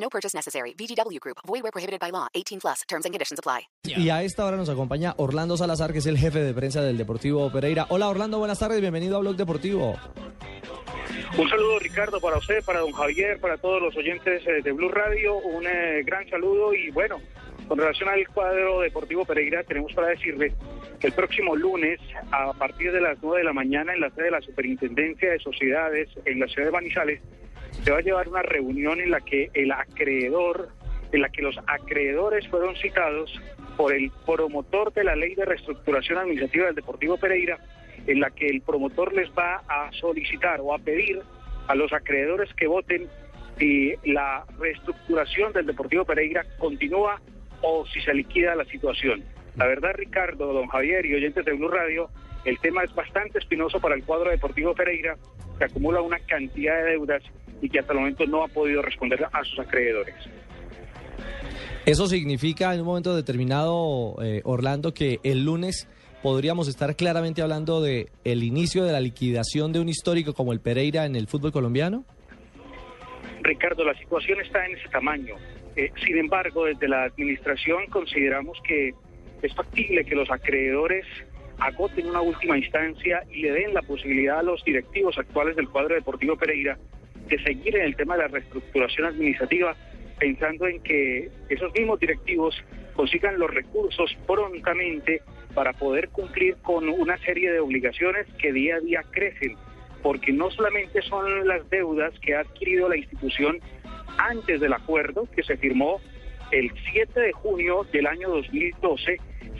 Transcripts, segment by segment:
No purchase necessary. VGW Group. Void where prohibited by law. 18 plus. Terms and conditions apply. Y a esta hora nos acompaña Orlando Salazar, que es el jefe de prensa del Deportivo Pereira. Hola Orlando, buenas tardes, bienvenido a Blog Deportivo. Un saludo Ricardo para usted, para don Javier, para todos los oyentes eh, de Blue Radio, un eh, gran saludo y bueno, con relación al cuadro Deportivo Pereira tenemos para decirle que el próximo lunes a partir de las 9 de la mañana en la sede de la Superintendencia de Sociedades en la ciudad de Manizales se va a llevar una reunión en la que el acreedor, en la que los acreedores fueron citados por el promotor de la ley de reestructuración administrativa del Deportivo Pereira, en la que el promotor les va a solicitar o a pedir a los acreedores que voten si la reestructuración del Deportivo Pereira continúa o si se liquida la situación. La verdad, Ricardo, don Javier y oyentes de Blue Radio, el tema es bastante espinoso para el cuadro deportivo Pereira, que acumula una cantidad de deudas y que hasta el momento no ha podido responder a sus acreedores. Eso significa en un momento determinado, eh, Orlando, que el lunes podríamos estar claramente hablando de el inicio de la liquidación de un histórico como el Pereira en el fútbol colombiano. Ricardo, la situación está en ese tamaño. Eh, sin embargo, desde la administración consideramos que es factible que los acreedores agoten una última instancia y le den la posibilidad a los directivos actuales del cuadro deportivo Pereira de seguir en el tema de la reestructuración administrativa, pensando en que esos mismos directivos consigan los recursos prontamente para poder cumplir con una serie de obligaciones que día a día crecen, porque no solamente son las deudas que ha adquirido la institución antes del acuerdo que se firmó el 7 de junio del año 2012,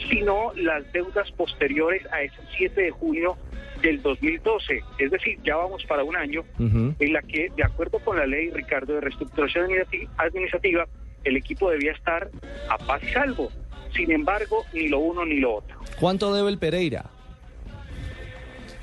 sino las deudas posteriores a ese 7 de junio del 2012. Es decir, ya vamos para un año en la que, de acuerdo con la ley, Ricardo, de reestructuración administrativa, el equipo debía estar a paz y salvo. Sin embargo, ni lo uno ni lo otro. ¿Cuánto debe el Pereira?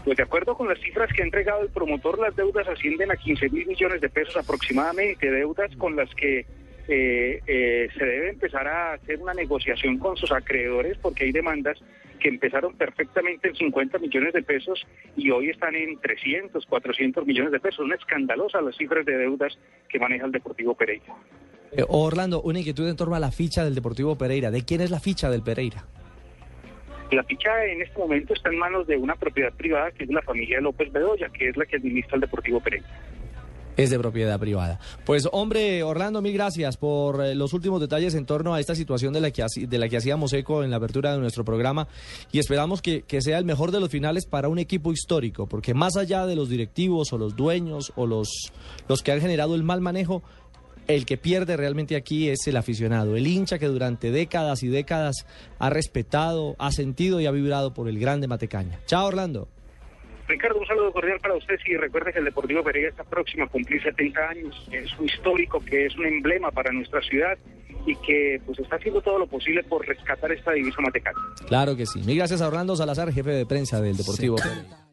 Pues de acuerdo con las cifras que ha entregado el promotor, las deudas ascienden a 15 mil millones de pesos aproximadamente, deudas con las que eh, eh, se debe empezar a hacer una negociación con sus acreedores porque hay demandas que empezaron perfectamente en 50 millones de pesos y hoy están en 300, 400 millones de pesos. Una escandalosa las cifras de deudas que maneja el Deportivo Pereira. Eh, Orlando, una inquietud en torno a la ficha del Deportivo Pereira. ¿De quién es la ficha del Pereira? La ficha en este momento está en manos de una propiedad privada que es la familia López Bedoya, que es la que administra el Deportivo Pereira. Es de propiedad privada. Pues hombre, Orlando, mil gracias por eh, los últimos detalles en torno a esta situación de la que, hacíamos eco en la apertura de nuestro programa y esperamos que, que sea el mejor de los finales para un equipo histórico, porque más allá de los directivos o los dueños o los, los que han generado el mal manejo, el que pierde realmente aquí es el aficionado, el hincha que durante décadas y décadas ha respetado, ha sentido y ha vibrado por el grande Matecaña. Chao, Orlando. Ricardo, un saludo cordial para usted y recuerde que el Deportivo Pereira está próximo a cumplir 70 años, que es un histórico, que es un emblema para nuestra ciudad y que pues está haciendo todo lo posible por rescatar esta divisa matecaña. Claro que sí. Mil gracias a Orlando Salazar, jefe de prensa del Deportivo Pereira.